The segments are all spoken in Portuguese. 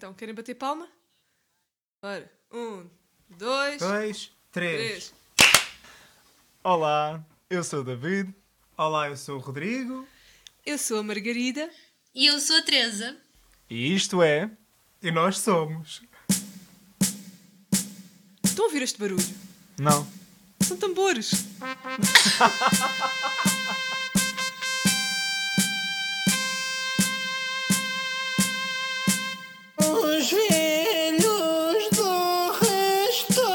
Então, querem bater palma? Ora, um, dois, Dois, três. três. Olá, eu sou o David. Olá, eu sou o Rodrigo Eu sou a Margarida. E eu sou a Teresa. E isto é. e nós somos. Estão a ouvir este barulho? Não. São tambores. Os velhos do restolho.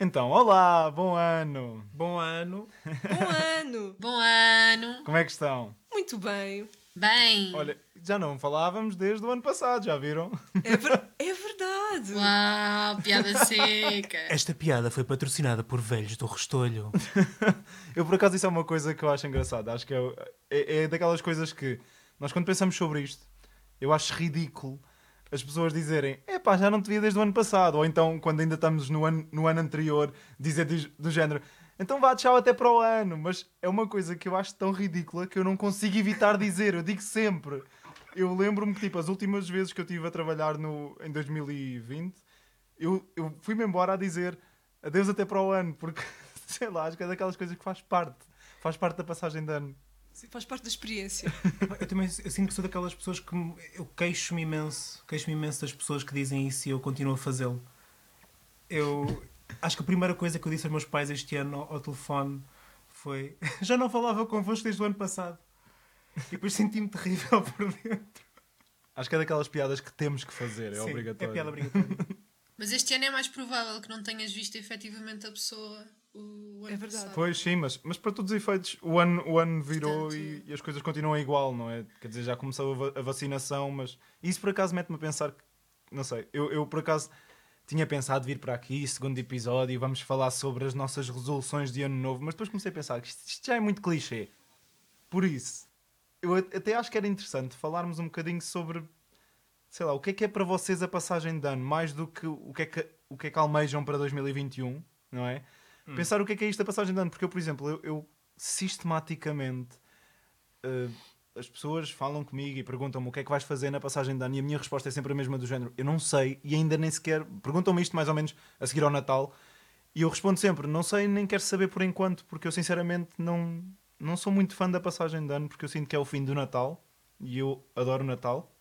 Então, olá, bom ano. Bom ano. Bom ano. Bom ano. Como é que estão? Muito bem. Bem. Olha, já não falávamos desde o ano passado, já viram? É, ver- é verdade. Uau, piada seca. Esta piada foi patrocinada por velhos do Restolho. Eu, por acaso, isso é uma coisa que eu acho engraçada. Acho que é, é, é daquelas coisas que nós, quando pensamos sobre isto, eu acho ridículo as pessoas dizerem epá, já não te via desde o ano passado. Ou então, quando ainda estamos no ano, no ano anterior, dizer do, do género então vá, tchau até para o ano. Mas é uma coisa que eu acho tão ridícula que eu não consigo evitar dizer. Eu digo sempre. Eu lembro-me que, tipo, as últimas vezes que eu estive a trabalhar no, em 2020, eu, eu fui-me embora a dizer adeus até para o ano, porque, sei lá, acho que é daquelas coisas que faz parte. Faz parte da passagem de ano. Faz parte da experiência. Eu também eu sinto que sou daquelas pessoas que me- eu queixo-me imenso. Queixo-me imenso das pessoas que dizem isso e eu continuo a fazê-lo. Eu acho que a primeira coisa que eu disse aos meus pais este ano ao, ao telefone foi já não falava convosco desde o ano passado. E depois senti-me terrível por dentro. Acho que é daquelas piadas que temos que fazer, é Sim, obrigatório. É piada obrigatória. Mas este ano é mais provável que não tenhas visto efetivamente a pessoa o ano É verdade. passado. Pois sim, mas, mas para todos os efeitos, o ano, o ano virou Portanto- e, e as coisas continuam igual, não é? Quer dizer, já começou a, va- a vacinação, mas isso por acaso mete-me a pensar que, não sei, eu, eu por acaso tinha pensado vir para aqui, segundo episódio, e vamos falar sobre as nossas resoluções de ano novo, mas depois comecei a pensar que isto, isto já é muito clichê. Por isso, eu até acho que era interessante falarmos um bocadinho sobre, sei lá, o que é que é para vocês a passagem de ano, mais do que o que é que, o que, é que almejam para 2021, não é? Pensar o que é que é isto a passagem de ano, porque eu, por exemplo, eu, eu sistematicamente eh, as pessoas falam comigo e perguntam-me o que é que vais fazer na passagem de ano e a minha resposta é sempre a mesma do género, eu não sei e ainda nem sequer, perguntam-me isto mais ou menos a seguir ao Natal. E eu respondo sempre, não sei nem quero saber por enquanto, porque eu sinceramente não, não sou muito fã da passagem de ano, porque eu sinto que é o fim do Natal e eu adoro o Natal.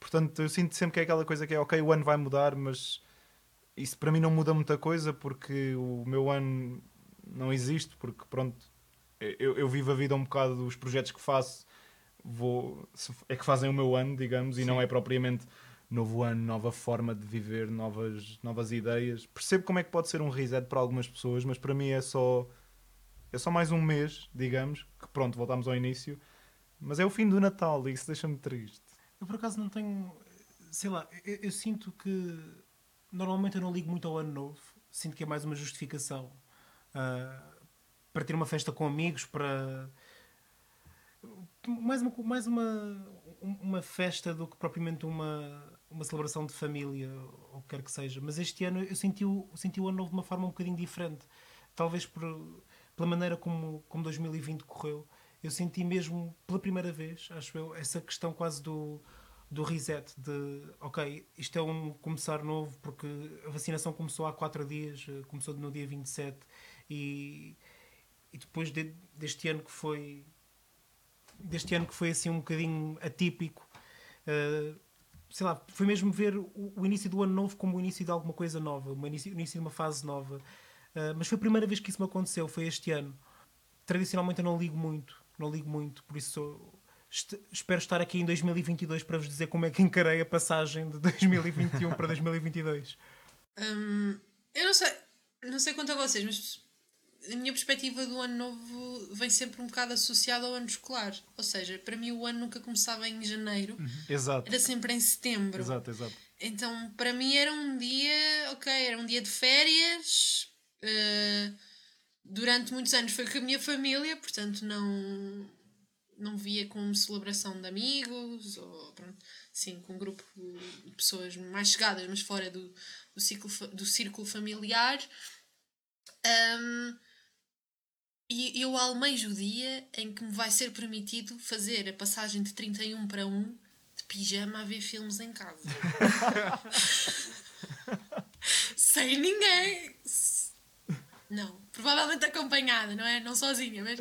Portanto, eu sinto sempre que é aquela coisa que é ok, o ano vai mudar, mas isso para mim não muda muita coisa porque o meu ano não existe, porque pronto, eu, eu vivo a vida um bocado dos projetos que faço, vou, é que fazem o meu ano, digamos, e não é propriamente novo ano, nova forma de viver, novas, novas ideias. Percebo como é que pode ser um reset para algumas pessoas, mas para mim é só é só mais um mês, digamos, que pronto, voltamos ao início. Mas é o fim do Natal e isso deixa-me triste. Eu por acaso não tenho. Sei lá, eu, eu sinto que. Normalmente eu não ligo muito ao ano novo. Sinto que é mais uma justificação ah, para ter uma festa com amigos, para. Mais uma, mais uma, uma festa do que propriamente uma, uma celebração de família, ou o que quer que seja. Mas este ano eu senti o, senti o ano novo de uma forma um bocadinho diferente. Talvez por, pela maneira como, como 2020 correu. Eu senti mesmo, pela primeira vez, acho eu, essa questão quase do, do reset. De, ok, isto é um começar novo, porque a vacinação começou há 4 dias, eh, começou no dia 27, e, e depois de- deste ano que foi deste ano que foi assim um bocadinho atípico eh, sei lá, foi mesmo ver o, o início do ano novo como o início de alguma coisa nova, o início, início de uma fase nova. Eh, mas foi a primeira vez que isso me aconteceu, foi este ano. Tradicionalmente eu não ligo muito, não ligo muito, por isso est- espero estar aqui em 2022 para vos dizer como é que encarei a passagem de 2021 para 2022. Hum, eu não sei, não sei quanto a vocês, mas a minha perspectiva do ano novo vem sempre um bocado associada ao ano escolar. Ou seja, para mim o ano nunca começava em janeiro, Exato. era sempre em setembro. Exato, exato. Então, para mim era um dia, ok, era um dia de férias. eh, durante muitos anos foi com a minha família, portanto não não via como celebração de amigos ou pronto, sim, com um grupo de pessoas mais chegadas, mas fora do, do, ciclo, do círculo familiar. Ahm, E eu almejo o dia em que me vai ser permitido fazer a passagem de 31 para 1 de pijama a ver filmes em casa. Sem ninguém. Não, provavelmente acompanhada, não é? Não sozinha, mas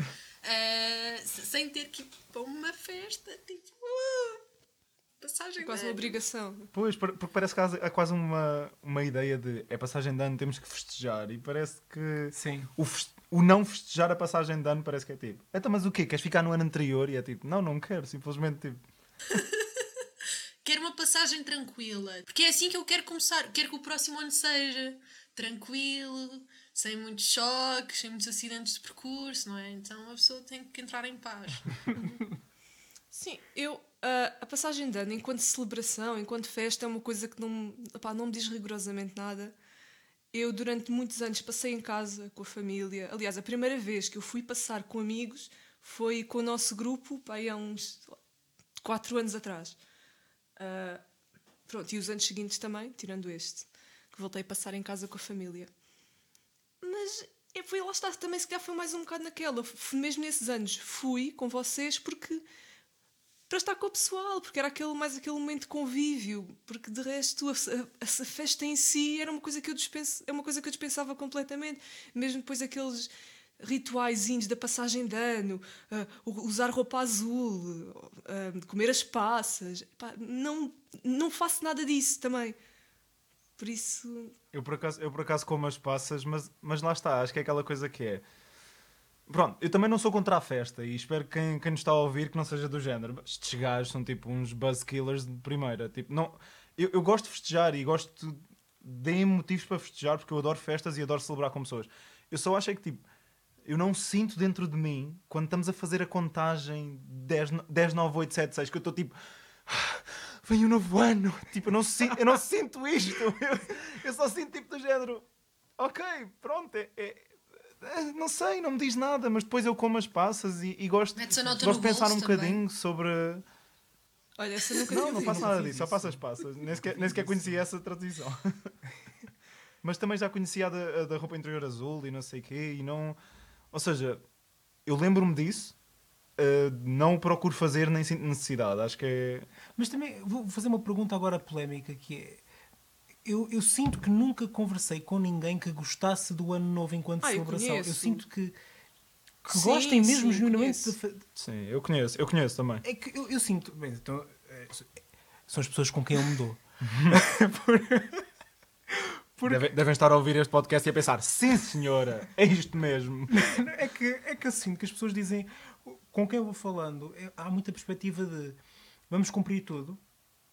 se- sem ter que ir para uma festa, tipo. uh, passagem Quase de uma ano. obrigação. Pois, porque parece que há, há quase uma, uma ideia de é passagem de ano, temos que festejar. E parece que Sim. o, fes- o não festejar a passagem de ano parece que é tipo, então, mas o quê? Queres ficar no ano anterior? E é tipo, não, não quero, simplesmente tipo. Quero uma passagem tranquila. Porque é assim que eu quero começar. Quero que o próximo ano seja tranquilo, sem muitos choques, sem muitos acidentes de percurso, não é? Então a pessoa tem que entrar em paz. Sim, eu. ah, a passagem de ano, enquanto celebração, enquanto festa, é uma coisa que não, opá, não me diz rigorosamente nada. Eu, durante muitos anos, passei em casa com a família. Aliás, a primeira vez que eu fui passar com amigos foi com o nosso grupo, pá, há uns quatro anos atrás. Ah, pronto, e os anos seguintes também, tirando este, que voltei a passar em casa com a família. Mas é, foi, lá está, também se calhar foi mais um bocado naquela. Mesmo nesses anos fui com vocês porque para estar com o pessoal, porque era aquele, mais aquele momento de convívio, porque de resto a, a- a festa em si era uma coisa que eu dispenso, é uma coisa que eu dispensava completamente, mesmo depois aqueles rituaizinhos da passagem de ano, ah, u- usar roupa azul, ah, comer as passas, Pá, não, não faço nada disso também. Por isso, Eu por acaso, eu por acaso como as passas, mas, mas lá está, acho que é aquela coisa que é. Pronto, eu também não sou contra a festa e espero que quem, quem nos está a ouvir que não seja do género. Estes gajos são tipo uns buzzkillers de primeira. Tipo, não, eu, eu gosto de festejar e gosto de motivos para festejar porque eu adoro festas e adoro celebrar com pessoas. Eu só acho é que tipo, eu não sinto dentro de mim quando estamos a fazer a contagem 10, no- 10 9, 8, 7, 6 que eu estou tipo. "Ah, Vem o novo ano! Tipo, eu não, si- eu não sinto isto! Eu, eu só sinto tipo do género. Ok, pronto, é, é- é- não sei, não me diz nada, mas depois eu como as passas e, e gosto, gosto de pensar um também. bocadinho sobre. olha, essa nunca Não, não faço nada disso, só faço as passas. Nem sequer, nem sequer conhecia essa tradição. Mas também já conhecia a da, a da roupa interior azul e não sei o quê, e não. Ou seja, eu lembro-me disso, eh, não o procuro fazer nem sinto necessidade. Acho que é. Mas também vou fazer uma pergunta agora polémica que é. Eu, eu sinto que nunca conversei com ninguém que gostasse do ano novo enquanto Ah, eu celebração. conheço. Eu sinto que, que Sim, gostem mesmo sim, genuinamente de fa- Sim, eu conheço, eu conheço também. É que eu, eu sinto. Bem, então, eh, são as pessoas com quem eu me dou. Deve- devem estar a ouvir este podcast e a pensar: sim, senhora, é isto mesmo. É que, é que eu sinto que as pessoas dizem, com quem eu vou falando, é- há muita perspectiva de vamos cumprir tudo,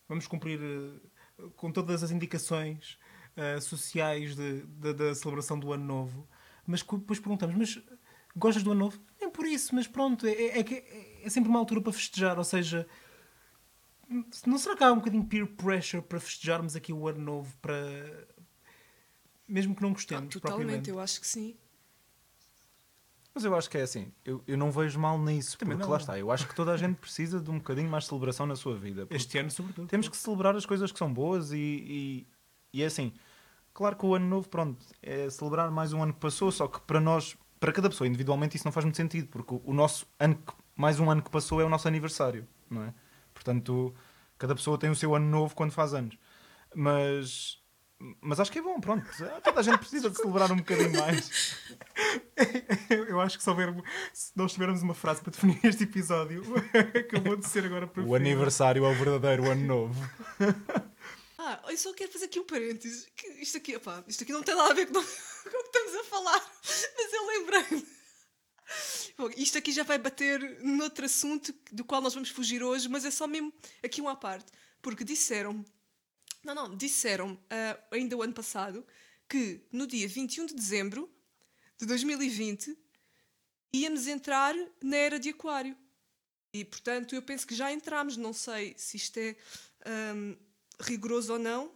vamos cumprir eh, com todas as indicações eh, sociais de- de- da celebração do ano novo, mas depois perguntamos, mas gostas do ano novo? Nem por isso, mas pronto, é, é, é- sempre uma altura para festejar, ou seja, não será que há um bocadinho peer pressure para festejarmos aqui o ano novo para mesmo que não Ah, gostemos totalmente, propriamente? eu acho que sim. Mas eu acho que é assim, eu, eu não vejo mal nisso, Também porque não. lá está, eu acho que toda a gente precisa de um bocadinho mais de celebração na sua vida. Este ano, sobretudo. Temos que celebrar as coisas que são boas e, e, e é assim. Claro que o ano novo, pronto, é celebrar mais um ano que passou, só que para nós, para cada pessoa individualmente, isso não faz muito sentido, porque o, o nosso ano, que- mais um ano que passou é o nosso aniversário, não é? Portanto, cada pessoa tem o seu ano novo quando faz anos. Mas, mas acho que é bom, pronto. Toda a gente precisa de celebrar um bocadinho mais. Eu acho que se, houver, se nós tivermos uma frase para definir este episódio, acabou de ser agora para O aniversário é o verdadeiro ano novo. Ah, eu só quero fazer aqui um parênteses. Isto aqui, opá, isto aqui não tem nada a ver com, o que estamos a falar, mas eu lembrei-me. Bom, isto aqui já vai bater noutro assunto do qual nós vamos fugir hoje, mas é só mesmo aqui uma à parte. Porque disseram, não, não, disseram ah, ainda o ano passado que no dia 21 de dezembro de 2020 íamos entrar na era de Aquário. E portanto eu penso que já entramos, não sei se isto é ahm, rigoroso ou não,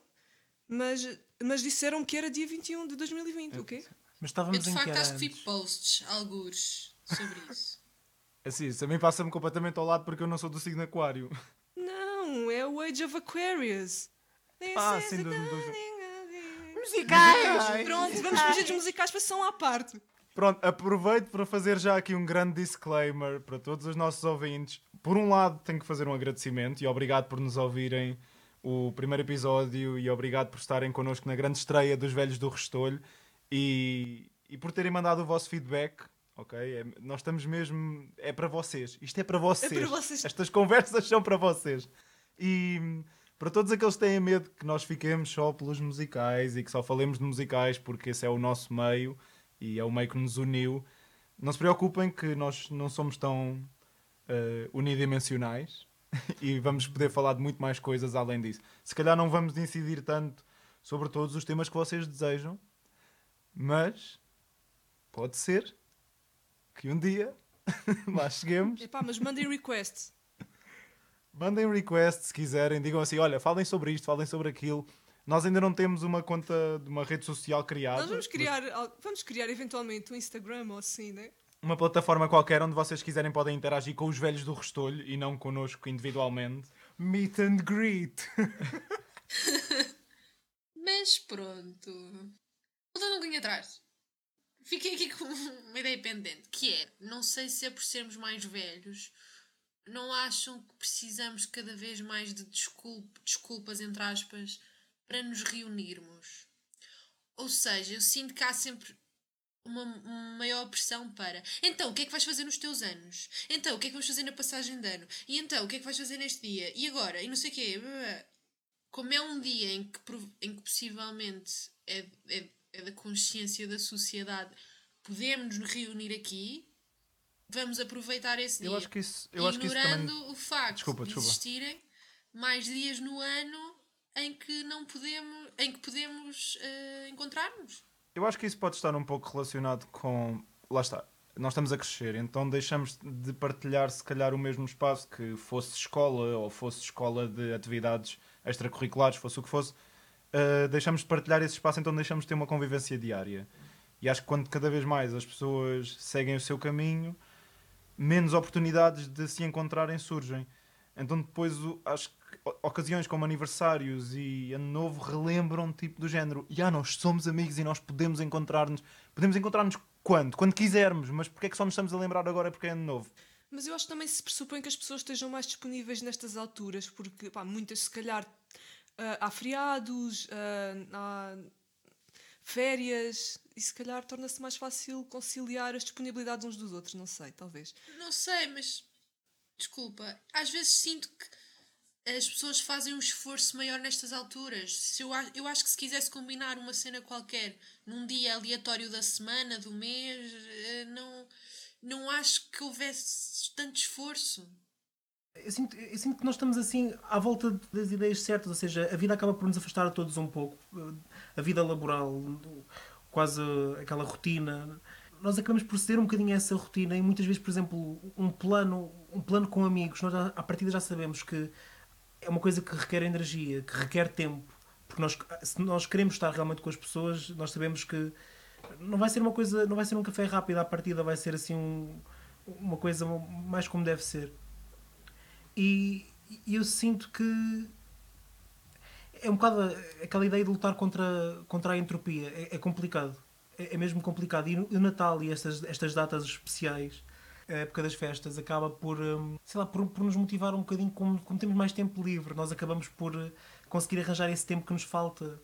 mas, mas disseram que era dia 21 de 2020, o quê? Mas Eu estávamos de em que facto acho que vi posts, algures, sobre isso. Assim, isso a mim passa-me completamente ao lado porque eu não sou do signo aquário. Não, é o Age of Aquarius. Ah, is sim, the do- do- dawning of the- Musicais! Pronto, vamos fugir dos musicais para som à parte. Pronto, aproveito para fazer já aqui um grande disclaimer para todos os nossos ouvintes. Por um lado, tenho que fazer um agradecimento e obrigado por nos ouvirem o primeiro episódio e obrigado por estarem connosco na grande estreia dos Velhos do Restolho e, e por terem mandado o vosso feedback. Ok? É- nós estamos mesmo. É para vocês. Isto é para vocês. para vocês. Estas conversas são para vocês. E para todos aqueles que têm medo que nós fiquemos só pelos musicais e que só falemos de musicais porque esse é o nosso meio e é o meio que nos uniu, não se preocupem que nós não somos tão eh, unidimensionais e vamos poder falar de muito mais coisas além disso. Se calhar não vamos incidir tanto sobre todos os temas que vocês desejam, mas pode ser que um dia lá cheguemos. Epá, mas mandem requests. Mandem request se quiserem, digam assim: olha, falem sobre isto, falem sobre aquilo. Nós ainda não temos uma conta de uma rede social criada. Nós vamos criar, al- vamos criar eventualmente um Instagram ou assim, né? Uma plataforma qualquer onde vocês quiserem podem interagir com os velhos do Restolho e não connosco individualmente. Meet and greet. Mas pronto. Voltando um bocadinho atrás. Fiquei aqui com uma ideia pendente, que é, não sei se é por sermos mais velhos, não acham que precisamos cada vez mais de desculp- desculpas, entre aspas, para nos reunirmos? Ou seja, eu sinto que há sempre uma, uma maior pressão para então, o que é que vais fazer nos teus anos? Então, o que é que vamos fazer na passagem de ano? E então, o que é que vais fazer neste dia? E agora? E não sei o quê. Como é um dia em que, em que possivelmente é, é, é da consciência da sociedade, podemos nos reunir aqui, vamos aproveitar esse dia. Eu acho que isso, eu acho que isso ignorando também. o facto Desculpa, de desculpa. existirem mais dias no ano em que não podemos, em que podemos eh, encontrar-nos. Eu acho que isso pode estar um pouco relacionado com. Lá está. Nós estamos a crescer, então deixamos de partilhar, se calhar, o mesmo espaço que fosse escola ou fosse escola de atividades extracurriculares, fosse o que fosse. Uh, deixamos de partilhar esse espaço, então deixamos de ter uma convivência diária. E acho que quando cada vez mais as pessoas seguem o seu caminho, menos oportunidades de se encontrarem surgem. Então depois acho que ocasiões como aniversários e ano novo relembram tipo do género. E ah, nós somos amigos e nós podemos encontrar-nos. Podemos encontrar-nos quando? Quando quisermos, mas porque é que só nos estamos a lembrar agora porque é ano novo? Mas eu acho que também se pressupõe que as pessoas estejam mais disponíveis nestas alturas, porque pá, muitas, se calhar, ah, há feriados, ah, há férias, e se calhar torna-se mais fácil conciliar as disponibilidades uns dos outros, não sei, talvez. Não sei, mas desculpa, às vezes sinto que as pessoas fazem um esforço maior nestas alturas. Se eu, eu acho que se quisesse combinar uma cena qualquer num dia aleatório da semana, do mês, eh, não, não acho que houvesse tanto esforço. Eu sinto, eu sinto que nós estamos assim à volta das ideias certas, ou seja, a vida acaba por nos afastar a todos um pouco. A vida laboral, quase aquela rotina. Nós acabamos por ceder um bocadinho a essa rotina e muitas vezes, por exemplo, um plano, um plano com amigos, nós à partida já sabemos que é uma coisa que requer energia, que requer tempo. Porque nós, se nós queremos estar realmente com as pessoas, nós sabemos que não vai ser uma coisa, não vai ser um café rápido à partida, vai ser assim um, uma coisa mais como deve ser. E, e eu sinto que é um bocado aquela ideia de lutar contra, contra a entropia. É, é complicado. É, é mesmo complicado. E o Natal e estas, estas datas especiais, a época das festas, acaba por, hum, sei lá, por, por nos motivar um bocadinho. Como, como temos mais tempo livre, nós acabamos por eh, conseguir arranjar esse tempo que nos falta.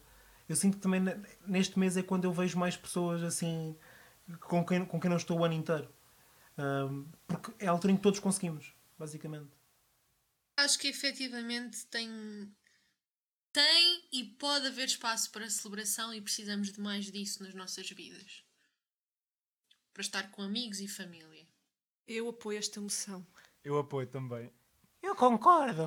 Eu sinto que também ne- neste mês é quando eu vejo mais pessoas assim com quem, com quem não estou o ano inteiro. Hum, porque é a altura em que todos conseguimos, basicamente. Acho que efetivamente tem, tem e pode haver espaço para celebração e precisamos de mais disso nas nossas vidas. Para estar com amigos e família. Eu apoio esta moção. Eu apoio também. Eu concordo.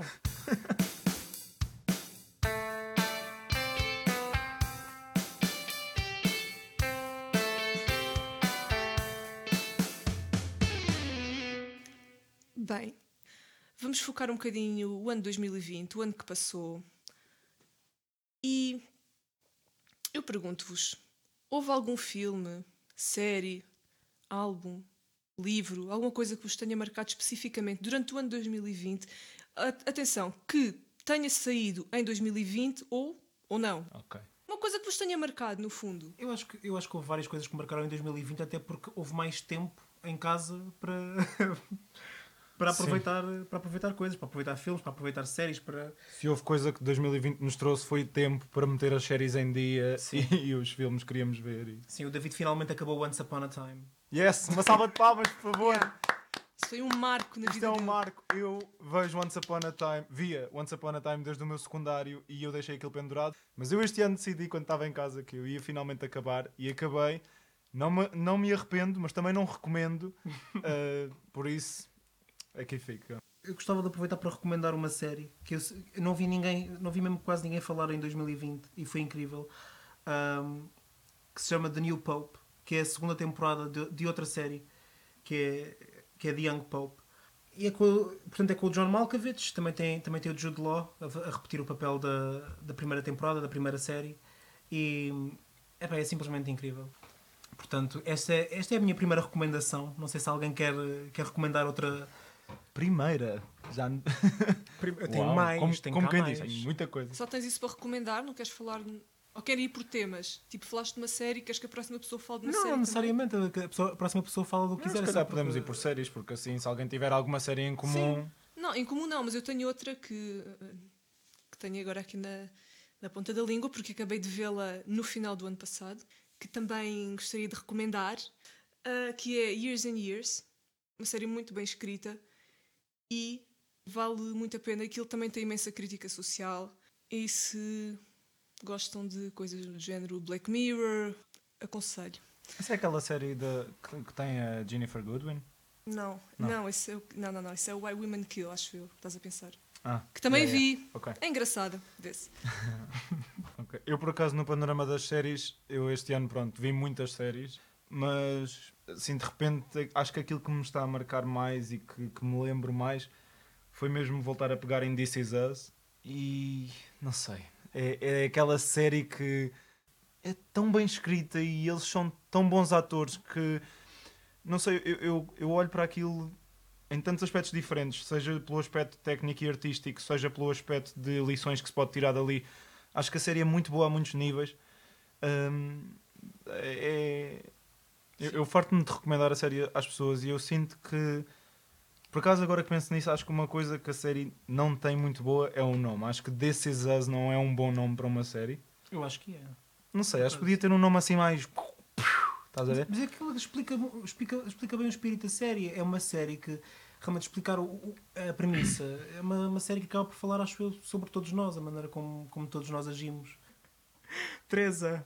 Bem, vamos focar um bocadinho o ano 2020, o ano que passou. E eu pergunto-vos: houve algum filme, série, álbum, livro, alguma coisa que vos tenha marcado especificamente durante o ano 2020? A- Atenção, que tenha saído em 2020 ou, ou não. Ok. Uma uma coisa que vos tenha marcado, no fundo. Eu acho, que, eu acho que houve várias coisas que marcaram em 2020, até porque houve mais tempo em casa para, para, Sim. aproveitar, para aproveitar coisas, para aproveitar filmes, para aproveitar séries, para. Se houve coisa que 2020 nos trouxe foi tempo para meter as séries em dia Sim. e, os filmes que queríamos ver. e- Sim, o David finalmente acabou Once Upon a Time. Yes, uma salva de palmas, por favor. Isso foi um marco na Isto vida é um dele. marco. Eu vejo Once Upon a Time, via Once Upon a Time desde o meu secundário e eu deixei aquilo pendurado. Mas eu este ano decidi, quando estava em casa, que eu ia finalmente acabar e acabei. Não me, não me arrependo, mas também não recomendo. Uh, por isso, aqui fica. Eu gostava de aproveitar para recomendar uma série que eu, eu não vi ninguém, não vi mesmo quase ninguém falar em 2020 e foi incrível. ahm, que se chama The New Pope, que é a segunda temporada de, de outra série que é, que é The Young Pope. E é com, portanto, é com o John Malkovich, também tem, também tem o Jude Law a, a repetir o papel da, da primeira temporada, da primeira série. E epá, é simplesmente incrível. Portanto, esta é, esta é a minha primeira recomendação. Não sei se alguém quer, quer recomendar outra. Primeira. Já... Eu tenho Uau, mais, Como, tenho como quem mais. diz, muita coisa. Só tens isso para recomendar, não queres falar. Ou queres ir por temas? Tipo, falaste de uma série, queres que a próxima pessoa fale de uma Não, série? não necessariamente. A, pessoa- a próxima pessoa fala do que quiser. se calhar podemos ir por séries, porque assim, se alguém tiver alguma série em comum. Não, em comum não, mas eu tenho outra que, eh, que tenho agora aqui na, na ponta da língua, porque acabei de vê-la no final do ano passado, que também gostaria de recomendar, ah, que é Years and Years, uma série muito bem escrita e vale muito a pena. Aquilo também tem imensa crítica social. E se gostam de coisas do género Black Mirror, aconselho. Essa é aquela série de, que, tem a Jennifer Goodwin? Não, Não. não, esse é o, não, não, não, esse é o Why Women Kill, acho eu, estás a pensar. Ah, Que também yeah, yeah. vi. Ok. É engraçada, vê-se. Ok. Eu, por acaso, no panorama das séries, eu este ano, pronto, vi muitas séries, mas, assim, de repente, acho que aquilo que me está a marcar mais e que, que me lembro mais foi mesmo voltar a pegar em This Is Us e, não sei, é, é aquela série que é tão bem escrita e eles são tão bons atores que, não sei, eu, eu, eu olho para aquilo em tantos aspectos diferentes, seja pelo aspecto técnico e artístico, seja pelo aspecto de lições que se pode tirar dali. Acho que a série é muito boa a muitos níveis. Hum, é, eu, eu farto-me de recomendar a série às pessoas e eu sinto que, por acaso, agora que penso nisso, acho que uma coisa que a série não tem muito boa é o nome. Acho que This Is Us não é um bom nome para uma série. Eu acho que é. Não sei, acho que podia ter um nome assim mais. Estás a ver? Mas é que ele explica, explica, explica bem o espírito da série. É uma série que realmente explicar o- o- a premissa. É uma, uma série que acaba por falar, acho eu, sobre todos nós, a maneira como, como todos nós agimos. Teresa.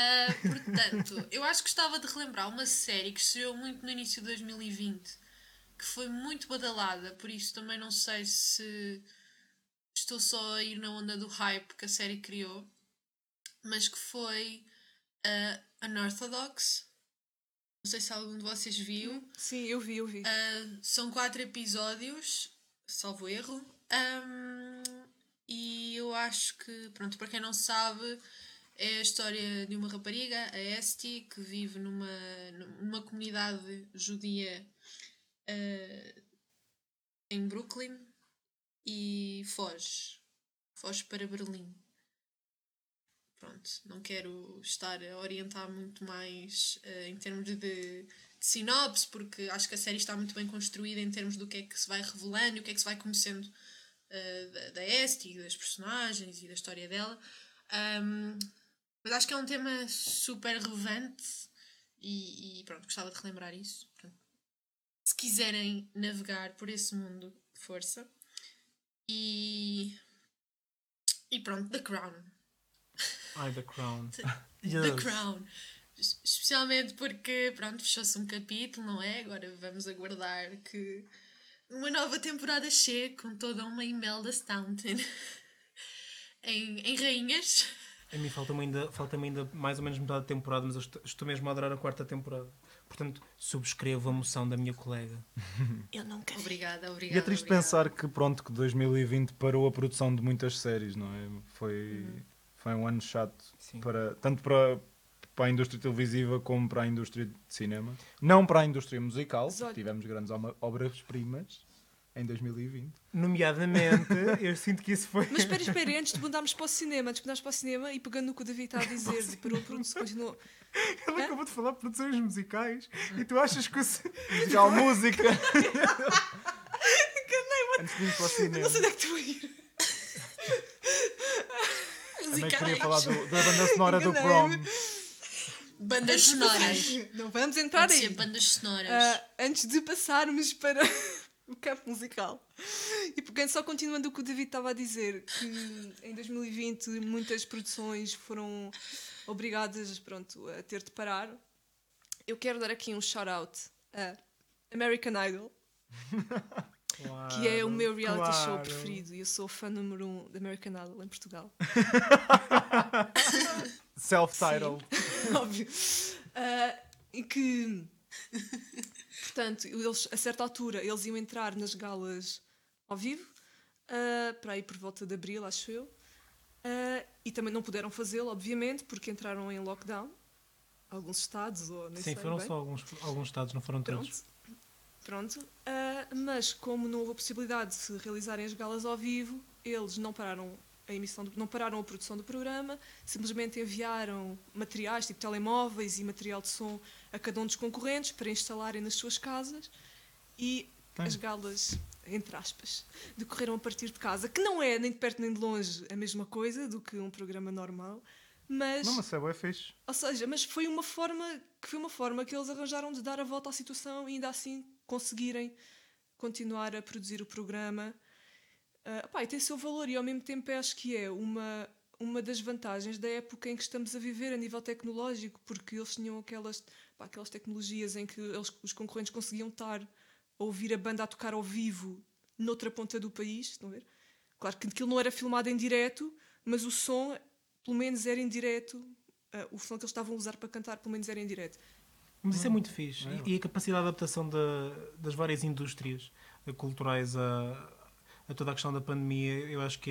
Ah, portanto, eu acho que gostava de relembrar uma série que estreou muito no início de 2020, que foi muito badalada, por isso também não sei se estou só a ir na onda do hype que a série criou, mas que foi uh, Unorthodox. Não sei se algum de vocês viu. Sim, eu vi, eu vi. Uh, são quatro episódios, salvo erro. Um, e eu acho que, pronto, para quem não sabe, é a história de uma rapariga, a Esti, que vive numa, numa comunidade judia uh, em Brooklyn e foge. Foge para Berlim. Pronto, não quero estar a orientar muito mais uh, em termos de, de sinopse, porque acho que a série está muito bem construída em termos do que é que se vai revelando e o que é que se vai conhecendo uh, da, da Esti, das personagens e da história dela. Um, mas acho que é um tema super relevante e, e pronto, gostava de relembrar isso. Portanto, se quiserem navegar por esse mundo, força. E, e pronto, The Crown. Ai, The Crown. The Yes. Crown. Es- Especialmente porque, pronto, fechou-se um capítulo, não é? Agora vamos aguardar que uma nova temporada chegue com toda uma Imelda Staunton em, em Rainhas. A mim falta-me ainda, falta ainda mais ou menos metade da temporada, mas eu estou, estou mesmo a adorar a quarta temporada. Portanto, subscrevo a moção da minha colega. Eu nunca vi. Obrigada, E obrigada. é triste obrigada. pensar que, pronto, que 2020 parou a produção de muitas séries, não é? Foi, foi um ano chato, Sim. para, tanto para, para a indústria televisiva como para a indústria de cinema. Não para a indústria musical, tivemos grandes obras-primas em 2020. Nomeadamente, eu sinto que isso foi. Mas espera, espera, antes de mudarmos para o cinema, antes de mudarmos para o cinema e pegando no que o David está a dizer, de para o produto continuou. Ele acabou de falar de produções musicais e tu achas que o. Musical música! Antes de ir para o cinema. não sei onde é que estou a ir. Também queria falar do- da banda sonora do prom. Bandas sonoras. Não vamos entrar Pode aí. bandas sonoras. Ah, antes de passarmos para o campo musical. E pegando só continuando o que o David estava a dizer, que em 2020 muitas produções foram obrigadas pronto, a ter de parar. Eu quero dar aqui um shout-out a American Idol, que é o meu reality show claro. preferido e eu sou fã número um da American Idol em Portugal. Self-titled. Óbvio. Ah, e que, portanto, eles, a certa altura, eles iam entrar nas galas ao vivo, ah, para aí por volta de abril, acho eu. Ah, e também não puderam fazê-lo, obviamente, porque entraram em lockdown. Alguns estados, ou nem Sim, sei foram bem. só alguns, alguns estados, não foram todos. Pronto. Pronto. Ah, mas como não houve a possibilidade de se realizarem as galas ao vivo, eles não pararam a emissão, do- não pararam a produção do programa, simplesmente enviaram materiais, tipo telemóveis e material de som a cada um dos concorrentes para instalarem nas suas casas e as galas, entre aspas, decorreram a partir de casa, que não é nem de perto nem de longe a mesma coisa do que um programa normal, mas Não, mas é bué fixe. ou seja, mas foi uma forma que foi uma forma que eles arranjaram de dar a volta à situação e ainda assim conseguirem continuar a produzir o programa. Ah, pá, e tem seu valor e ao mesmo tempo acho que é uma uma das vantagens da época em que estamos a viver a nível tecnológico, porque eles tinham aquelas, pá, aquelas tecnologias em que eles, os concorrentes conseguiam estar a ouvir a banda a tocar ao vivo noutra ponta do país, estão a ver? Claro que aquilo não era filmado em direto, mas o som, pelo menos, era em direto. Ah, o som que eles estavam a usar para cantar, pelo menos, era em direto. Mas isso é muito fixe. E, e a capacidade de adaptação da- das várias indústrias culturais a, a toda a questão da pandemia, eu acho que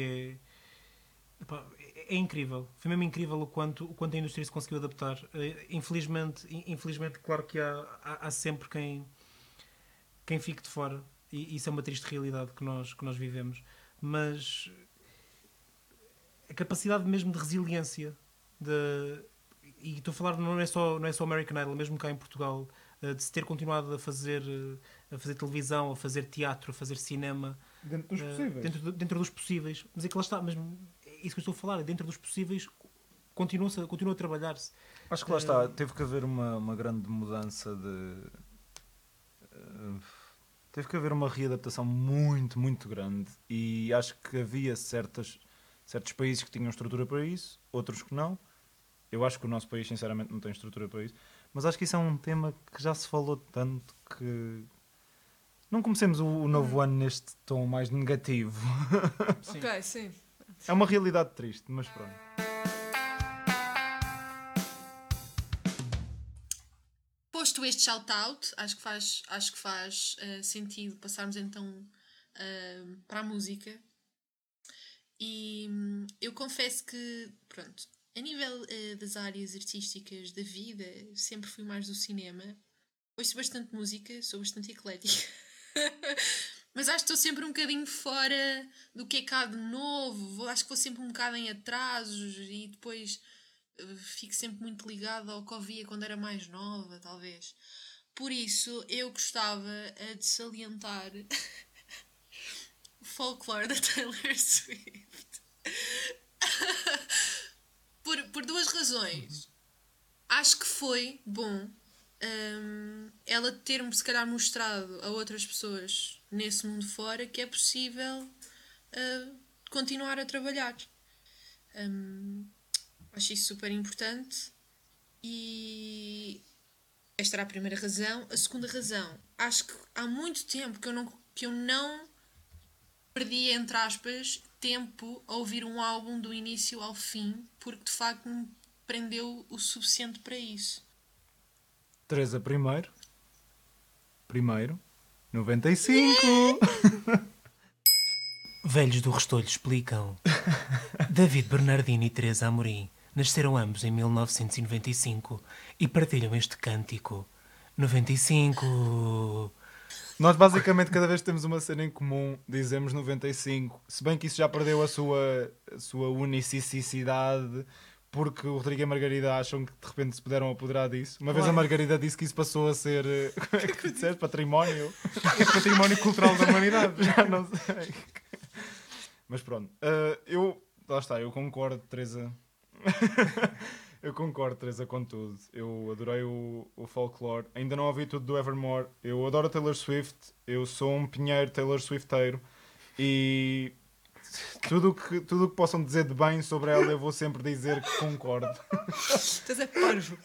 é, epá, é, incrível. Foi mesmo incrível o quanto, o quanto a indústria se conseguiu adaptar. Eh, Infelizmente, in- infelizmente claro que há, há, há sempre quem, quem fique de fora. E isso é uma triste realidade que nós, que nós vivemos. Mas a capacidade mesmo de resiliência de, e estou a falar não é só não é só American Idol mesmo cá em Portugal de se ter continuado a fazer eh, a fazer televisão a fazer teatro a fazer cinema Dentro dos eh, possíveis. dentro, dentro dos possíveis mas é que lá está mesmo é isso que eu estou a falar dentro dos possíveis continua continua a trabalhar-se Acho que lá está, teve que haver uma, uma grande mudança de. eh, teve que haver uma readaptação muito, muito grande. E acho que havia certas, certos países que tinham estrutura para isso, outros que não. Eu acho que o nosso país, sinceramente, não tem estrutura para isso. Mas acho que isso é um tema que já se falou tanto que. Não comecemos o, o novo ano neste tom mais negativo. Sim. Ok, sim. É uma realidade triste, mas pronto. Posto este shout-out, acho que faz, acho que faz eh, sentido passarmos então eh, para a música. E hum, eu confesso que, pronto, a nível eh, das áreas artísticas da vida, sempre fui mais do cinema. Ouço bastante música, sou bastante eclética. Mas acho que estou sempre um bocadinho fora do que é cá de novo. Acho que vou sempre um bocado em atrasos e depois eh, fico sempre muito ligada ao que ouvia quando era mais nova, talvez. Por isso, eu gostava eh, de salientar o folclore da Taylor Swift. Por, por duas razões. Acho que foi bom hum, ela ter-me, se calhar, mostrado a outras pessoas nesse mundo fora que é possível uh, continuar a trabalhar. Hum, acho isso super importante e esta era a primeira razão. A segunda razão, acho que há muito tempo que eu não, que eu não perdi, entre aspas, tempo a ouvir um álbum do início ao fim, porque de facto me prendeu o suficiente para isso. Teresa primeiro. Primeiro. 95! Velhos do Restolho explicam. David Bernardino e Teresa Amorim nasceram ambos em 1995 e partilham este cântico. 95. Nós basicamente cada vez que temos uma cena em comum dizemos 95, se bem que isso já perdeu a sua, a sua unicidade porque o Rodrigo e a Margarida acham que de repente se puderam apoderar disso. Uma vez a Claro. Margarida disse que isso passou a ser eh, como é que disseste? património. É património cultural da humanidade. Já não sei. Mas pronto, eh, eu lá está, eu concordo, Teresa. eu concordo, Teresa, com tudo. Eu adorei o, o folclore. Ainda não ouvi tudo do Evermore. Eu adoro a Taylor Swift. Eu sou um pinheiro Taylor Swifteiro. E tudo o que, tudo que possam dizer de bem sobre ela, eu vou sempre dizer que concordo. Estás é parvo.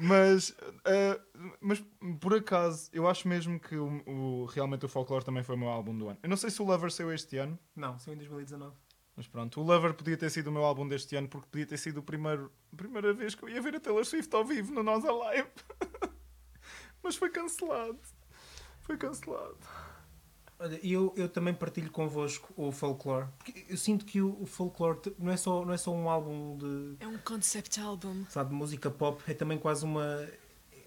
Mas, eh, mas por acaso, eu acho mesmo que o, o- realmente o Folklore também foi o meu álbum do ano. Eu não sei se o Lover saiu este ano, Não, saiu em 2019. Mas pronto, o Lover podia ter sido o meu álbum deste ano porque podia ter sido o primeiro, a primeira vez que eu ia ver a Taylor Swift ao vivo no Nós Alive. mas foi cancelado. Foi cancelado. Olha, e eu, eu também partilho convosco o folklore. Porque eu sinto que o, o folklore não é, só, não é só um álbum de, É um concept album. sabe, de música pop, é também quase uma.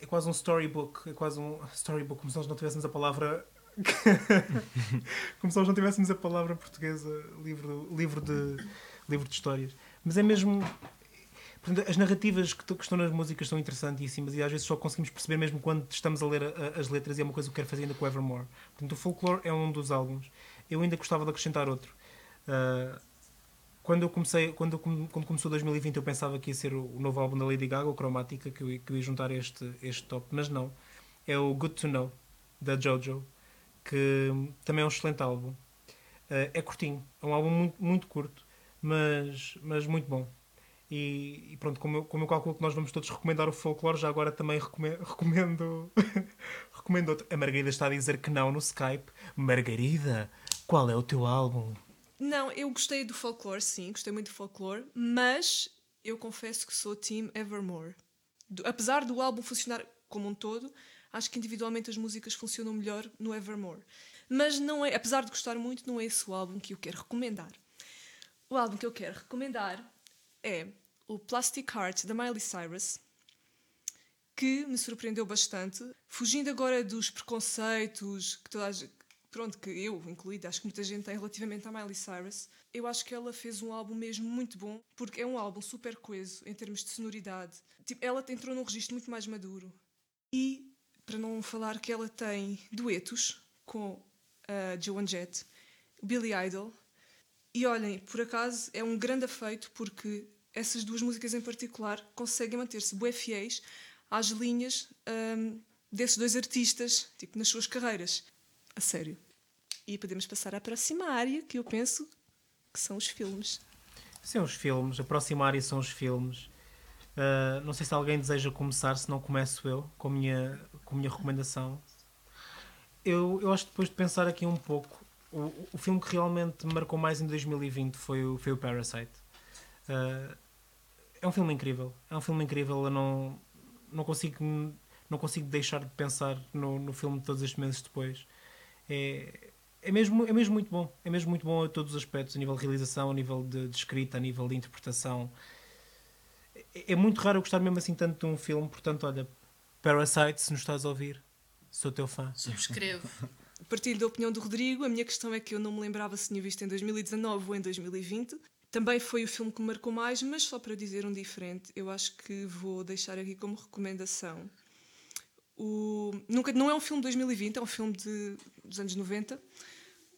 É quase um storybook. É quase um storybook, como se nós não tivéssemos a palavra. como se nós não tivéssemos a palavra portuguesa, livro, livro, de, livro de histórias. Mas é mesmo. Portanto, as narrativas que, que estão nas músicas são interessantíssimas e às vezes só conseguimos perceber mesmo quando estamos a ler a- a- as letras e é uma coisa que eu quero fazer ainda com Evermore. Portanto, o Folklore é um dos álbuns. Eu ainda gostava de acrescentar outro. Ah, quando eu comecei, quando, quando começou 2020, eu pensava que ia ser o, o novo álbum da Lady Gaga, o Chromatica, que eu, que eu ia juntar este, este top, mas não. É o Good to Know, da JoJo, que também é um excelente álbum. Ah, é curtinho, é um álbum muito, muito curto, mas, mas muito bom. E, e pronto, como eu, como eu calculo que nós vamos todos recomendar o folclore, já agora também recome- recomendo, recomendo outro. A Margarida está a dizer que não no Skype. Margarida, qual é o teu álbum? Não, eu gostei do folclore, sim, gostei muito do folclore, mas eu confesso que sou Team Evermore. Do- apesar do álbum funcionar como um todo, acho que individualmente as músicas funcionam melhor no Evermore. Mas não é, apesar de gostar muito, não é esse o álbum que eu quero recomendar. O álbum que eu quero recomendar é o Plastic Heart da Miley Cyrus, que me surpreendeu bastante, fugindo agora dos preconceitos que toda a gente, pronto, que eu incluída, acho que muita gente tem relativamente à Miley Cyrus. Eu acho que ela fez um álbum mesmo muito bom, porque é um álbum super coeso em termos de sonoridade. Tipo, ela entrou num registro muito mais maduro. E, para não falar que ela tem duetos com a Joan Jett, Billy Idol, e olhem, por acaso é um grande afeito porque essas duas músicas em particular conseguem manter-se bué fiéis às linhas hum, desses dois artistas, tipo, nas suas carreiras. A sério. E podemos passar à próxima área, que eu penso que são os filmes. São os filmes, a próxima área são os filmes. Uh, não sei se alguém deseja começar, se não começo eu com a minha, com a minha recomendação. Eu, eu acho que depois de pensar aqui um pouco, o, o filme que realmente me marcou mais em 2020 foi o, foi o Parasite. Uh, é um filme incrível, é um filme incrível. Eu não, não, consigo, não consigo deixar de pensar no, no filme todos estes meses depois. É, é mesmo, é mesmo muito bom. É mesmo muito bom a todos os aspectos, a nível de realização, a nível de, de escrita, a nível de interpretação. É, é muito raro eu gostar mesmo assim tanto de um filme, portanto, olha, Parasite, se nos estás a ouvir, sou teu fã. Subscrevo. Partilho da opinião do Rodrigo. A minha questão é que eu não me lembrava se tinha visto em 2019 ou em 2020. Também foi o filme que me marcou mais, mas só para dizer um diferente, eu acho que vou deixar aqui como recomendação. O... Nunca, não é um filme de 2020, é um filme de, dos anos 90,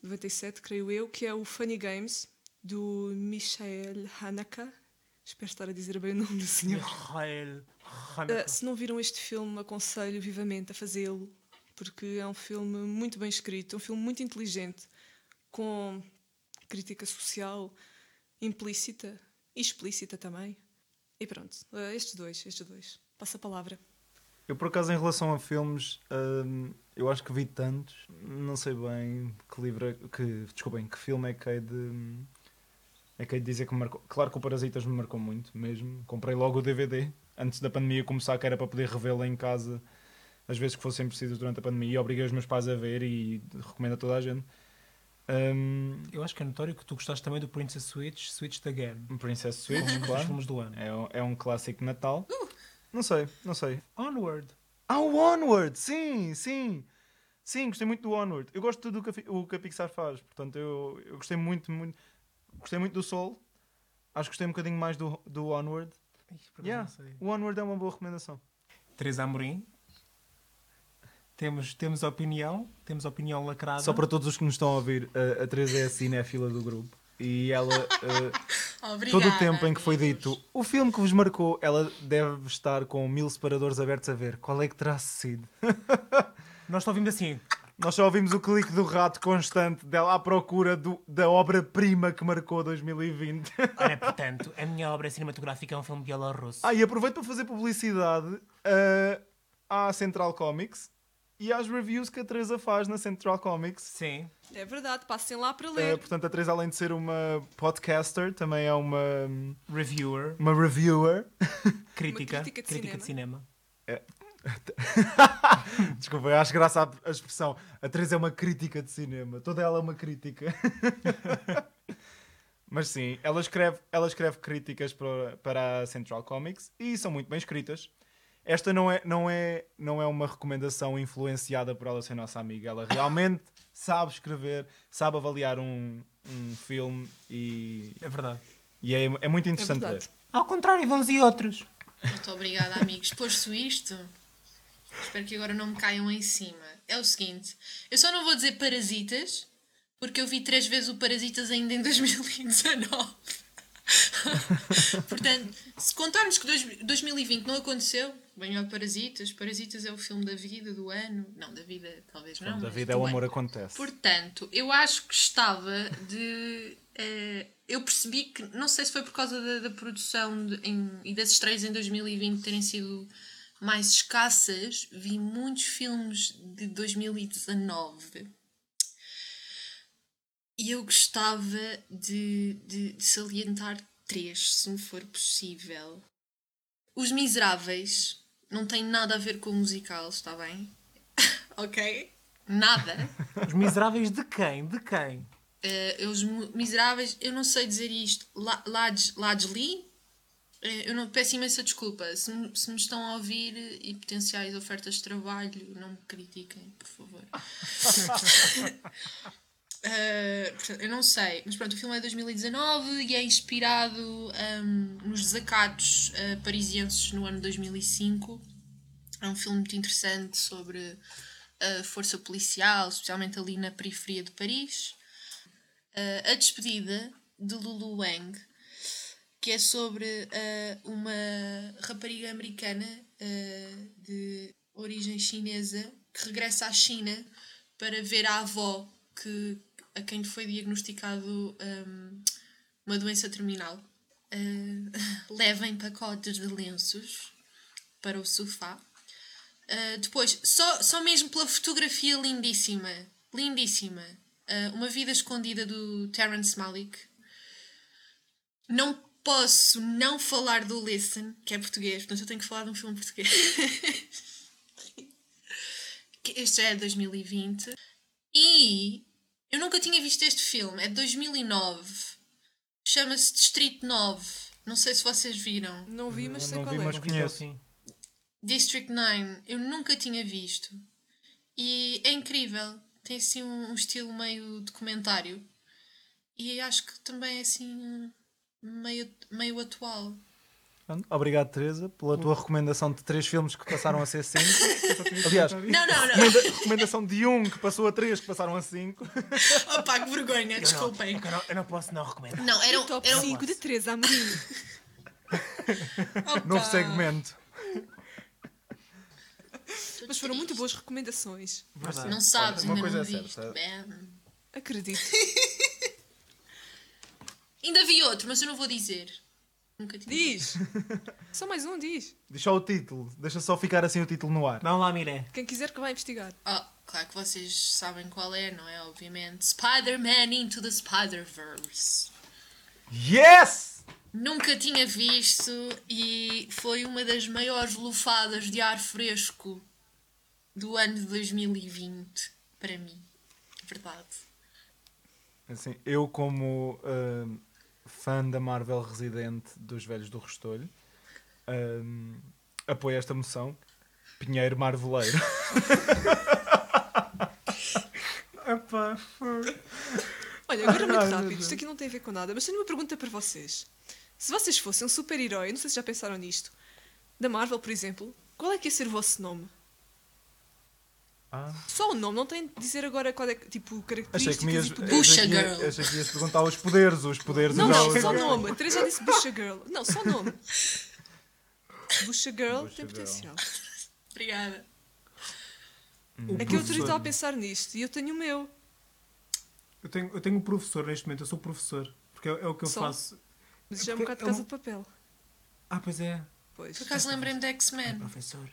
97, creio eu, que é o Funny Games, do Michael Haneke. Espero estar a dizer bem o nome do senhor. Uh, se não viram este filme, aconselho vivamente a fazê-lo, porque é um filme muito bem escrito, um filme muito inteligente, com crítica social implícita e explícita também. E pronto, uh, estes dois, estes dois. Passa a palavra. Eu, por acaso, em relação a filmes, hum, eu acho que vi tantos, não sei bem que livro, é- que, desculpem, que filme é que é de, é que é de dizer que me marcou. Claro que o Parasitas me marcou muito, mesmo. Comprei logo o DVD, antes da pandemia começar, que era para poder revê-lo em casa, às vezes que fossem precisos durante a pandemia, e obriguei os meus pais a ver e recomendo a toda a gente. Hum, Eu acho que é notório que tu gostaste também do Princess Switch, Switched Again. Princess Um Switch, dos claro. filmes do ano. É, um- é um clássico de Natal. Não sei, não sei. Onward. Ah, o Onward! Sim, sim. Sim, gostei muito do Onward. Eu gosto de tudo o que o que a Pixar faz. Portanto, eu, eu gostei muito, muito. Gostei muito do Soul. Acho que gostei um bocadinho mais do, do Onward. Yeah, não sei. o Onward é uma boa recomendação. Teresa Amorim. Temos, temos opinião. Temos opinião lacrada. Só para todos os que nos estão a ouvir, a, a Teresa é a cinéfila do grupo. E ela, Obrigada, todo o tempo em que foi dito o filme que vos marcou, ela deve estar com mil separadores abertos a ver. Qual é que terá sido? Nós só ouvimos assim. Nós só ouvimos o clique do rato constante dela à procura do- da obra-prima que marcou 2020. Ora, portanto, a minha obra cinematográfica é um filme bielorrusso. Ah, e aproveito para fazer publicidade eh, à Central Comics e às reviews que a Teresa faz na Central Comics. Sim. É verdade, passem lá para Eh, ler. portanto, a Teresa, além de ser uma podcaster, também é uma, Reviewer. uma reviewer. Crítica. crítica de crítica de cinema. Desculpa, eu acho graça a, expressão. A Teresa é uma crítica de cinema. Toda ela é uma crítica. Mas sim, ela escreve, ela escreve críticas para, para a Central Comics e são muito bem escritas. Esta não é, não, é, não é uma recomendação influenciada por ela ser nossa amiga. Ela realmente sabe escrever, sabe avaliar um, um filme e, É verdade. e é, é muito É interessante verdade. ler. Ao contrário de uns e outros. Muito obrigada, amigos. Posto isto, espero que agora não me caiam em cima. É o seguinte: eu só não vou dizer parasitas, porque eu vi três vezes o Parasitas ainda em 2019. Portanto, se contarmos que dois- 2020 não aconteceu, venho a Parasitas. Parasitas é o filme da vida, do ano. Não, da vida, talvez não. da vida é o ano. amor acontece. Portanto, eu acho que estava de. eh, eu percebi que, não sei se foi por causa da, da produção de- em- e das estreias em 2020 terem sido mais escassas, vi muitos filmes de 2019 e eu gostava de, de, de salientar três, se me for possível. Os Miseráveis não têm nada a ver com o musical, está bem? ok? Nada. Os miseráveis de quem? De quem? Eh, os miseráveis, eu não sei dizer isto. La- Laj- Lajli? Eh, eu não, peço imensa desculpa. Se, me- se me estão a ouvir e potenciais ofertas de trabalho, não me critiquem, por favor. Eh, portanto, eu não sei, mas pronto, o filme é de 2019 e é inspirado ahm, nos desacatos eh, parisienses no ano 2005. É um filme muito interessante sobre a força policial, especialmente ali na periferia de Paris. Uh, a despedida de Lulu Wang, que é sobre uh, uma rapariga americana uh, de origem chinesa que regressa à China para ver a avó que, a quem foi diagnosticado um, uma doença terminal. Uh, levem pacotes de lenços para o sofá. Uh, depois, só, só mesmo pela fotografia lindíssima, lindíssima, Uma Vida Escondida do Terrence Malick. Não posso não falar do Listen, que é português, portanto eu tenho que falar de um filme português. Este já é de 2020. E eu nunca tinha visto este filme, é de 2009. Chama-se Distrito 9. Não sei se vocês viram. Não vi, mas Não sei vi, qual é. mas Não vi até ao conheço. District 9, eu nunca tinha visto. E é incrível. Tem assim um, um estilo meio documentário. E acho que também é assim meio, meio atual. Obrigado, Teresa, pela tua recomendação de três filmes que passaram a ser cinco. Aliás, Não, não, não. recomenda- recomendação de um que passou a três que passaram a cinco. Opa, que vergonha, Eu não, desculpem. é eu, não, eu não posso não recomendar. Não, eram. Top eram 5 de Teresa Amorim. Novo segmento. Mas foram muito boas recomendações. Verdade. Não sabes, Uma coisa não é certa. Bem. Acredito. Ainda vi outro, mas eu não vou dizer. Nunca tinha. Diz! Só mais um, diz. Deixa o título, deixa só ficar assim o título no ar. Vamos lá, Miré. Quem quiser que vá investigar. Oh, claro que vocês sabem qual é, não é? Obviamente. Spider-Man Into the Spider-Verse. Yes! Nunca tinha visto e foi uma das maiores lufadas de ar fresco do ano de 2020 para mim. Verdade. Assim, eu, como hum, fã da Marvel residente dos Velhos do Restolho, hum, apoio esta moção. Pinheiro Marvoleiro. Epá, Olha, agora muito Ai, meu rápido, Deus. isto aqui não tem a ver com nada, mas tenho uma pergunta para vocês. Se vocês fossem um super-herói, não sei se já pensaram nisto, da Marvel, por exemplo, qual é que ia ser o vosso nome? Ah. Só o nome, não tem de dizer agora qual é que, tipo, Achei que me ias, achei que ia- Girl. achei que ias perguntar os poderes. Os poderes Não, não, só nome. A Teresa já disse Busha Girl. Não, só nome. Busha Girl tem Girl. potencial. Obrigada. o É que eu estava a pensar nisto e eu tenho o meu. Eu tenho, eu tenho um professor neste momento, eu sou professor. Porque é, é o que eu Só? faço. Mas já é um bocado de é casa um- de papel. Ah, pois é. Pois. Por acaso lembrei-me de X-Men. Professor.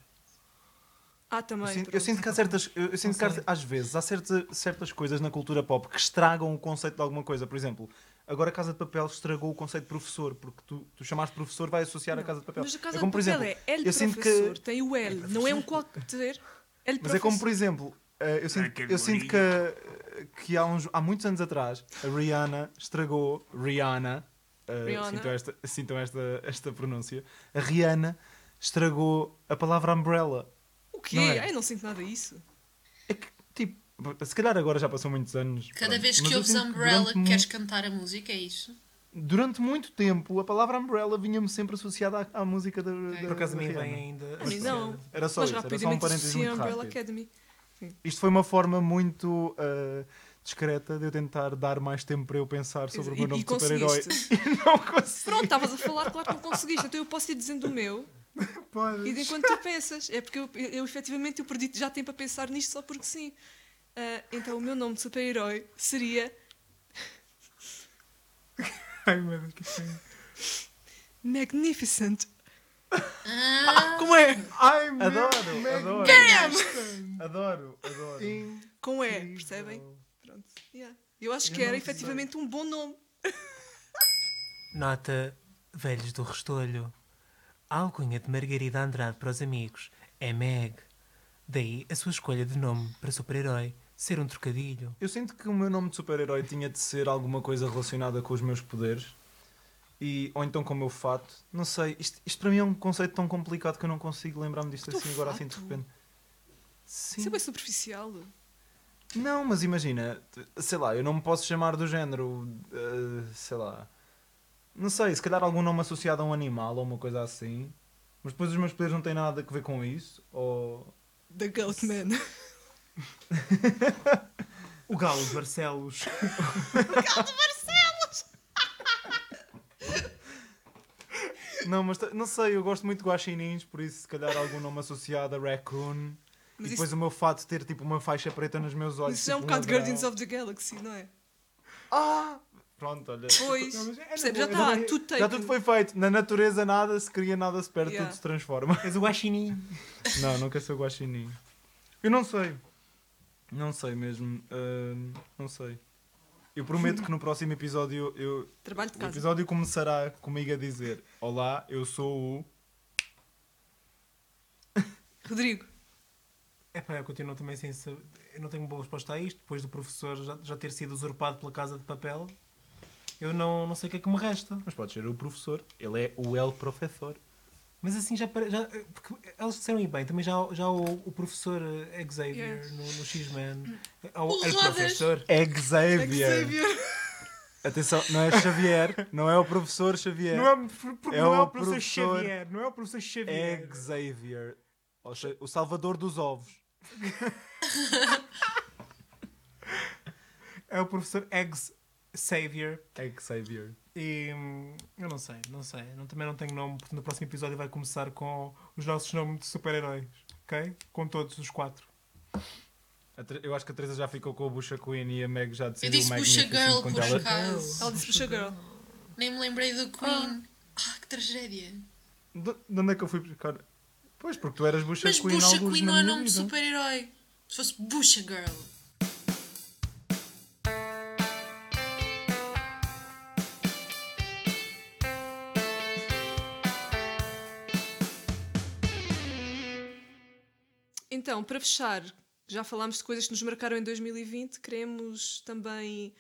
Ah, também. Eu sinto, eu sinto que há certas, eu, eu sinto que há- às vezes há certa, certas coisas na cultura pop que estragam o conceito de alguma coisa. Por exemplo, agora a Casa de Papel estragou o conceito de professor, porque tu, tu chamaste professor vai associar a Casa de Papel. Mas a casa é como, de por papel exemplo, é L eu sinto professor, que, tem o L, não é um qualquer. Mas é como por exemplo, eh, eu sinto, eu sinto que, que há, uns, há muitos anos atrás a Rihanna estragou Rihanna, eh, Rihanna. sintam esta, sintam esta, esta pronúncia, a Rihanna estragou a palavra umbrella. O quê? não é? Ai, não sinto nada disso. É que, tipo, se calhar agora já passou muitos anos. Cada pronto, vez que eu ouves Umbrella, mu- queres cantar a música, é isso? Durante muito tempo, a palavra Umbrella vinha-me sempre associada à, à música da, da Por acaso a da mim Rihanna. vem ainda. A mim não. Era só Mas isso, era só um parênteses muito Umbrella rápido. Academy. Isto foi uma forma muito ah, discreta de eu tentar dar mais tempo para eu pensar sobre o meu E- nome e de super-herói. conseguiste. E não consegui. Pronto, estavas a falar, claro que não conseguiste. Então eu posso ir dizendo o meu e de enquanto tu pensas. É porque eu, eu, eu, efetivamente eu perdi já tempo a pensar nisto só porque sim. Ah, então o meu nome de super-herói seria Ai meu Deus, que feio. Magnificent. Ah, Como é? Ai meu Adoro, adoro. Damn! Adoro, adoro. Com E, percebem? Pronto. Yeah. Eu acho que era efetivamente um bom nome. Nota Velhos do Restolho. A alcunha de Margarida Andrade para os amigos é Meg. Daí a sua escolha de nome para super-herói ser um trocadilho. Eu sinto que o meu nome de super-herói tinha de ser alguma coisa relacionada com os meus poderes. E, ou então com o meu fato. Não sei. Isto, isto para mim é um conceito tão complicado que eu não consigo lembrar-me disto assim agora assim de repente. Sim. Isso é bem superficial. Não, mas imagina, sei lá, eu não me posso chamar do género, eh, sei lá, não sei, se calhar algum nome associado a um animal ou uma coisa assim, mas depois os meus poderes não têm nada a ver com isso, ou... The Goat Man. O Galo de Barcelos. Não, mas não sei, eu gosto muito de guaxinins, por isso se calhar algum nome associado a raccoon, Mas e depois isso- o meu fato ter tipo uma faixa preta nos meus olhos. Isso é um tipo bocado de ladrão. Guardians of the Galaxy, não é? Ah! Pronto, olha. Pois. Não, é Percebe? Já está, tudo Já taken. tudo foi feito. Na natureza nada se cria, nada se perde, Yeah. tudo se transforma. És o Guaxinim. Não, nunca sou guaxinim. Eu não sei. Não sei mesmo. Ahn, não sei. Eu prometo que no próximo episódio eu, Trabalho de o casa. episódio começará comigo a dizer Olá, eu sou o... Rodrigo, É pá, eu continuo também sem saber. Eu não tenho boa resposta a isto. Depois do professor já, já ter sido usurpado pela Casa de Papel, eu não, não sei o que é que me resta. Mas pode ser o professor. Ele é o El Professor. Mas assim já. já porque eles disseram e bem, também já, já o, o professor eh, Xavier no, no X-Men. É o el professor. Xavier. Xavier. Atenção, não é Xavier, não é o professor Xavier. Não é, porque É não é o o professor professor- Xavier. Não é o professor É Xavier. Xavier. Ou seja, o salvador dos ovos. É o professor Eggs Xavier. Xavier. E hum, eu não sei, não sei. Não, também não tenho nome, porque no próximo episódio vai começar com os nossos nomes de super-heróis. Ok? Com todos os quatro. Eu acho que a Teresa já ficou com a Bucha Queen e a Meg já eu decidiu disse o Busha Girl por ela... acaso. Ela disse Puxa Girl. Nem me lembrei do Queen. Ah, que tragédia. De de onde é que eu fui buscar? Pois, porque tu eras Bucha Mas Queen Busha alguns Queen não é nome de super-herói. Se fosse Busha Girl. Então, para fechar, já falámos de coisas que nos marcaram em 2020, queremos também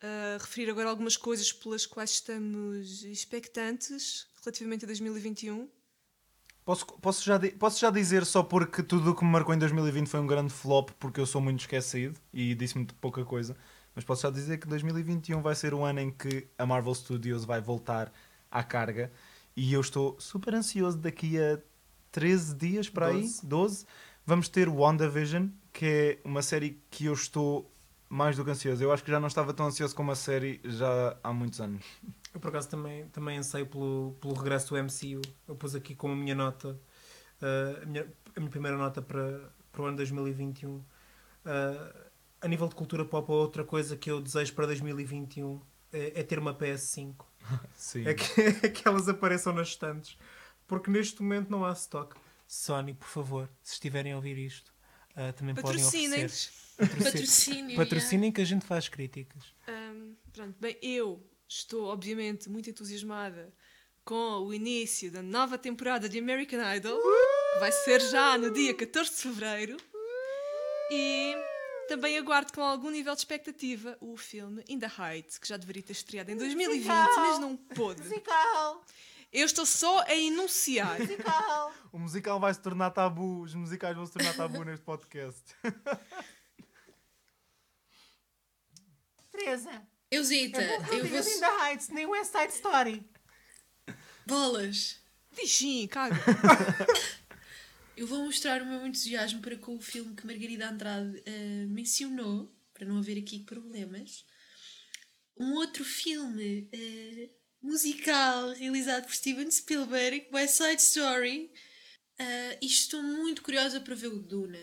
ah, referir agora algumas coisas pelas quais estamos expectantes relativamente a 2021. Posso, posso, já, posso já dizer só porque tudo o que me marcou em 2020 foi um grande flop, porque eu sou muito esquecido e disse muito pouca coisa. Mas posso já dizer que 2021 vai ser o ano em que a Marvel Studios vai voltar à carga. E eu estou super ansioso daqui a 13 dias para aí, Doze. 12. Vamos ter WandaVision, que é uma série que eu estou mais do que ansioso. Eu acho que já não estava tão ansioso com uma série já há muitos anos. Eu por acaso também, também anseio pelo, pelo regresso do MCU. Eu pus aqui como a minha nota, uh, a, minha, a minha primeira nota para, para o ano 2021. Uh, a nível de cultura pop, outra coisa que eu desejo para 2021 é, é ter uma PS5. Sim. É que, é que elas apareçam nas estantes. Porque neste momento não há stock. Sony, por favor, se estiverem a ouvir isto, uh, também podem oferecer. Patrocinem. Patrocínio. Patrocinem que a gente faz críticas. Ahm, pronto, bem, eu estou obviamente muito entusiasmada com o início da nova temporada de American Idol, que vai ser já no dia 14 de fevereiro. E também aguardo com algum nível de expectativa o filme In the Heights, que já deveria ter estreado em 2020, mas não pôde. Eu estou só a enunciar. O musical vai se tornar tabu, os musicais vão se tornar tabu neste podcast. Teresa, Eusita, eu vou. the Heights, nem West Side Story. Bolas! Diz sim, caga. Eu vou mostrar o meu entusiasmo para com o filme que Margarida Andrade eh, mencionou, para não haver aqui problemas. Um outro filme eh, musical realizado por Steven Spielberg, West Side Story. Eh, e estou muito curiosa para ver o Duna.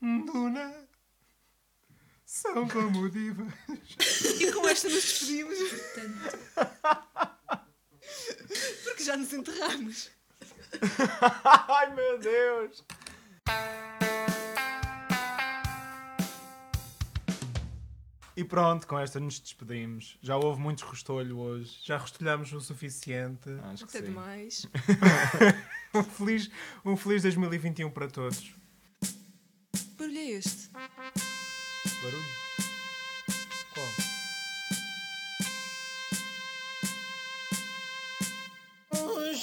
Duna. São como divas. E com esta nos despedimos, Portanto, porque já nos enterramos. Ai meu Deus! E pronto, com esta nos despedimos. Já houve muitos restolho hoje. Já rostulhámos o suficiente. Acho que Até sim. demais. um feliz, um feliz 2021 para todos. Barulho é este? Barulho? Qual? Os